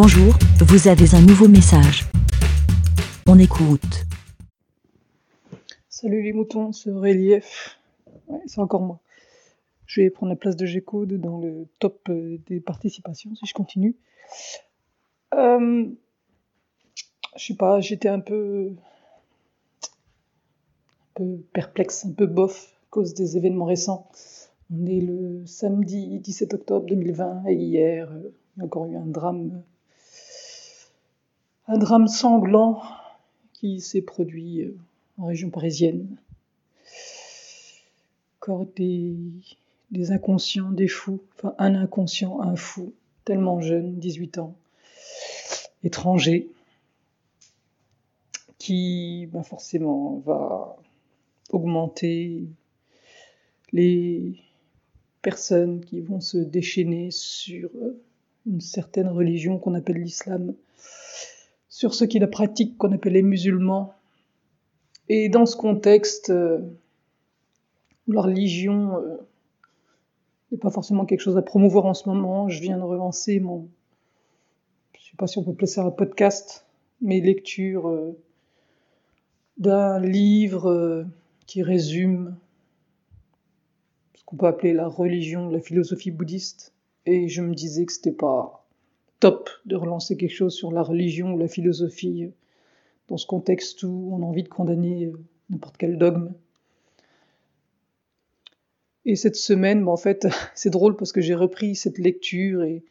Bonjour, vous avez un nouveau message. On écoute. Salut les moutons, c'est Relief. Ouais, c'est encore moi. Je vais prendre la place de G-Code dans le top euh, des participations si je continue. Euh, je sais pas, j'étais un peu, un peu perplexe, un peu bof à cause des événements récents. On est le samedi 17 octobre 2020 et hier, euh, il y a encore eu un drame, un drame sanglant qui s'est produit euh, en région parisienne. Encore des, des inconscients, des fous, enfin un inconscient, un fou, tellement jeune, 18 ans, étranger, qui ben forcément va augmenter les personnes qui vont se déchaîner sur euh, une certaine religion qu'on appelle l'islam, sur ceux qui la pratiquent qu'on appelle les musulmans. Et dans ce contexte, euh, la religion euh, n'est pas forcément quelque chose à promouvoir en ce moment, je viens de relancer mon, je sais pas si on peut placer un podcast, mes lectures euh, d'un livre euh, qui résume ce qu'on peut appeler la religion, la philosophie bouddhiste. Et je me disais que c'était pas top de relancer quelque chose sur la religion ou la philosophie euh, dans ce contexte où on a envie de condamner euh, n'importe quel dogme. Et cette semaine, bah, en fait, c'est drôle parce que j'ai repris cette lecture et,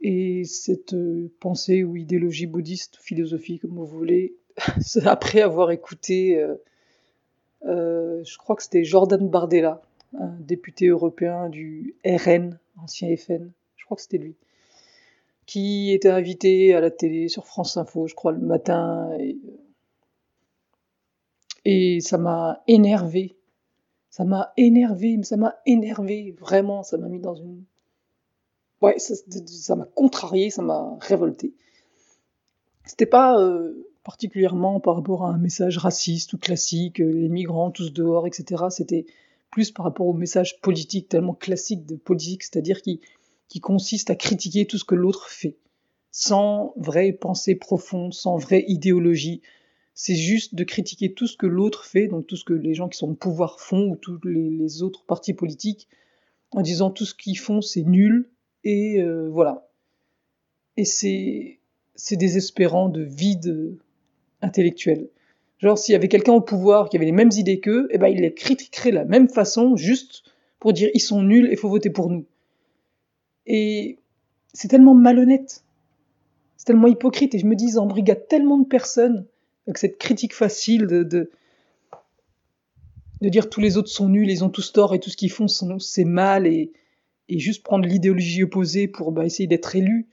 et cette euh, pensée ou idéologie bouddhiste, philosophie, comme vous voulez, après avoir écouté, je crois que c'était Jordan Bardella, un député européen du RN, ancien FN, je crois que c'était lui, qui était invité à la télé sur France Info, je crois, le matin. Et, et ça m'a énervé. Ça m'a énervé, mais ça m'a énervé, vraiment, ça m'a mis dans une... Ouais, ça ça m'a contrarié, ça m'a révolté. C'était pas euh, particulièrement par rapport à un message raciste ou classique, euh, les migrants tous dehors, etc. C'était plus par rapport au message politique, tellement classique de politique, c'est-à-dire qui, qui consiste à critiquer tout ce que l'autre fait, sans vraie pensée profonde, sans vraie idéologie. C'est juste de critiquer tout ce que l'autre fait, donc tout ce que les gens qui sont au pouvoir font, ou tous les, autres partis politiques, en disant tout ce qu'ils font c'est nul, et euh, voilà. Et c'est c'est désespérant de vide intellectuel. Genre, s'il y avait quelqu'un au pouvoir qui avait les mêmes idées qu'eux, eh ben, il les critiquerait de la même façon, juste pour dire ils sont nuls et faut voter pour nous. Et c'est tellement malhonnête, c'est tellement hypocrite, et je me dis, ils embrigadent tellement de personnes avec cette critique facile de, de, dire tous les autres sont nuls, ils ont tous tort et tout ce qu'ils font c'est mal, et, juste prendre l'idéologie opposée pour bah, essayer d'être élu.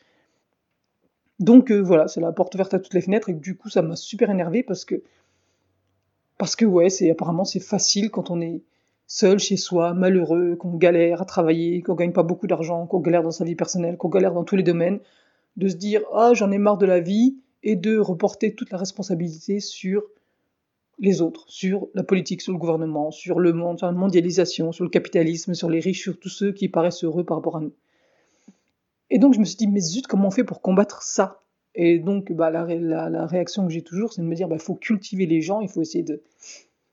Donc euh, voilà, c'est la porte ouverte à toutes les fenêtres. Et du coup ça m'a super énervé parce que parce que ouais, apparemment c'est facile quand on est seul chez soi, malheureux, qu'on galère à travailler, qu'on gagne pas beaucoup d'argent, qu'on galère dans sa vie personnelle, qu'on galère dans tous les domaines, de se dire ah j'en ai marre de la vie et de reporter toute la responsabilité sur les autres, sur la politique, sur le gouvernement, sur le monde, sur la mondialisation, sur le capitalisme, sur les riches, sur tous ceux qui paraissent heureux par rapport à nous. Et donc je me suis dit, mais zut, comment on fait pour combattre ça? Et donc bah, la, la, réaction que j'ai toujours, c'est de me dire, bah, faut cultiver les gens, il faut essayer de,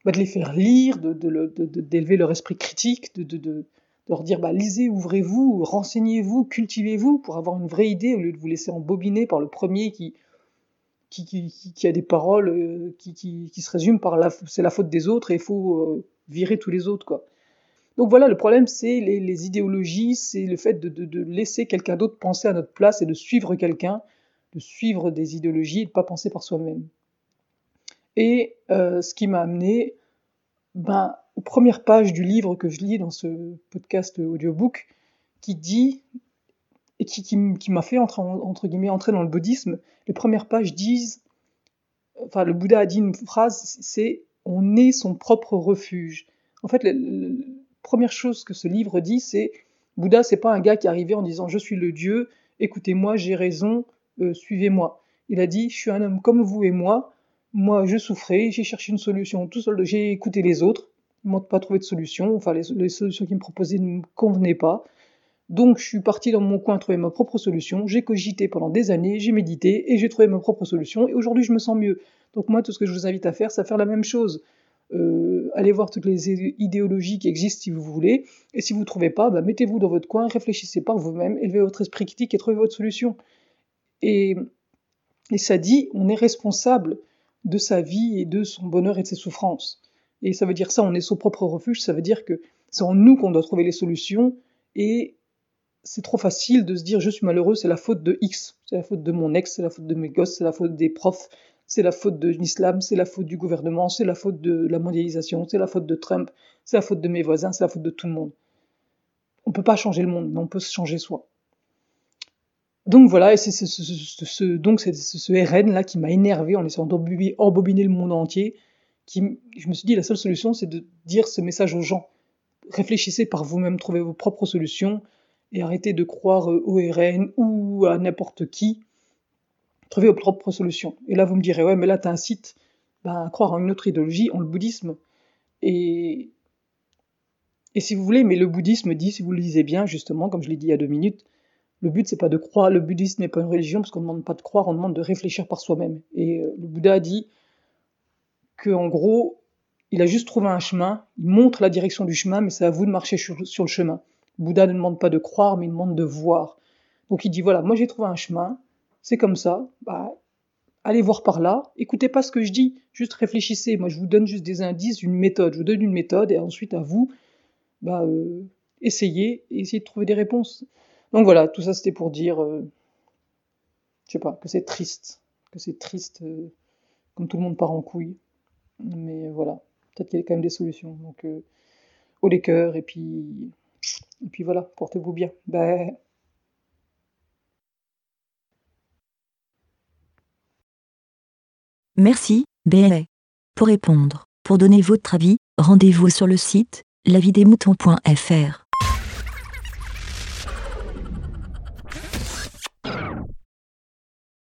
bah, de les faire lire, d'élever de, de, leur esprit critique, de, leur dire, bah, lisez, ouvrez-vous, renseignez-vous, cultivez-vous pour avoir une vraie idée, au lieu de vous laisser embobiner par le premier qui, qui, qui, qui a des paroles euh, qui, qui, se résument par c'est la faute des autres et il faut euh, virer tous les autres, quoi. Donc voilà, le problème, c'est les, idéologies, c'est le fait de, de, de laisser quelqu'un d'autre penser à notre place et de suivre quelqu'un, de suivre des idéologies et de pas penser par soi-même. Et euh, ce qui m'a amené ben, aux premières pages du livre que je lis dans ce podcast audiobook, qui dit, et qui, qui, m'a fait entrer, entre guillemets entrer dans le bouddhisme, les premières pages disent, enfin le Bouddha a dit une phrase, c'est on est son propre refuge. En fait, le, première chose que ce livre dit, c'est Bouddha, c'est pas un gars qui est arrivé en disant je suis le Dieu, écoutez-moi, j'ai raison, euh, suivez-moi. Il a dit je suis un homme comme vous et moi, moi je souffrais, j'ai cherché une solution tout seul, j'ai écouté les autres, ils m'ont pas trouvé de solution, enfin les, solutions qu'ils me proposaient ne me convenaient pas. Donc je suis parti dans mon coin trouver ma propre solution, j'ai cogité pendant des années, j'ai médité et j'ai trouvé ma propre solution et aujourd'hui je me sens mieux. Donc moi tout ce que je vous invite à faire, c'est à faire la même chose. Euh, allez voir toutes les idéologies qui existent si vous voulez, et si vous ne trouvez pas, bah, mettez-vous dans votre coin, réfléchissez par vous-même, élevez votre esprit critique et trouvez votre solution. Et, et ça dit, on est responsable de sa vie et de son bonheur et de ses souffrances. Et ça veut dire ça, on est son propre refuge, ça veut dire que c'est en nous qu'on doit trouver les solutions, et c'est trop facile de se dire je suis malheureux, c'est la faute de X, c'est la faute de mon ex, c'est la faute de mes gosses, c'est la faute des profs, c'est la faute de l'islam, c'est la faute du gouvernement, c'est la faute de la mondialisation, c'est la faute de Trump, c'est la faute de mes voisins, c'est la faute de tout le monde. On ne peut pas changer le monde, mais on peut se changer soi. Donc voilà, et c'est ce, donc c'est ce, RN là qui m'a énervé en essayant d'embobiner le monde entier. Qui, je me suis dit la seule solution c'est de dire ce message aux gens. Réfléchissez par vous-même, trouvez vos propres solutions et arrêtez de croire au RN ou à n'importe qui. Trouvez vos propres solutions. Et là vous me direz ouais mais là tu as un site ben, à croire en une autre idéologie, en le bouddhisme. Et et si vous voulez, mais le bouddhisme dit, si vous le lisez bien, justement, comme je l'ai dit il y a deux minutes, le but, c'est pas de croire, le bouddhisme n'est pas une religion, parce qu'on ne demande pas de croire, on demande de réfléchir par soi-même. Et euh, le Bouddha a dit que, en gros, il a juste trouvé un chemin, il montre la direction du chemin, mais c'est à vous de marcher sur, le chemin. Le Bouddha ne demande pas de croire, mais il demande de voir. Donc il dit, voilà, moi j'ai trouvé un chemin, c'est comme ça, bah, allez voir par là, écoutez pas ce que je dis, juste réfléchissez. Moi je vous donne juste des indices, une méthode, je vous donne une méthode, et ensuite à vous, bah, euh, essayez, et essayez de trouver des réponses. Donc voilà, tout ça c'était pour dire, euh, je sais pas, que c'est triste, que c'est triste, euh, comme tout le monde part en couille. Mais voilà, peut-être qu'il y a quand même des solutions. Donc, euh, haut les cœurs, et puis, et puis voilà, portez-vous bien. Merci, BLA. Pour répondre, pour donner votre avis, rendez-vous sur le site lavidemouton.fr.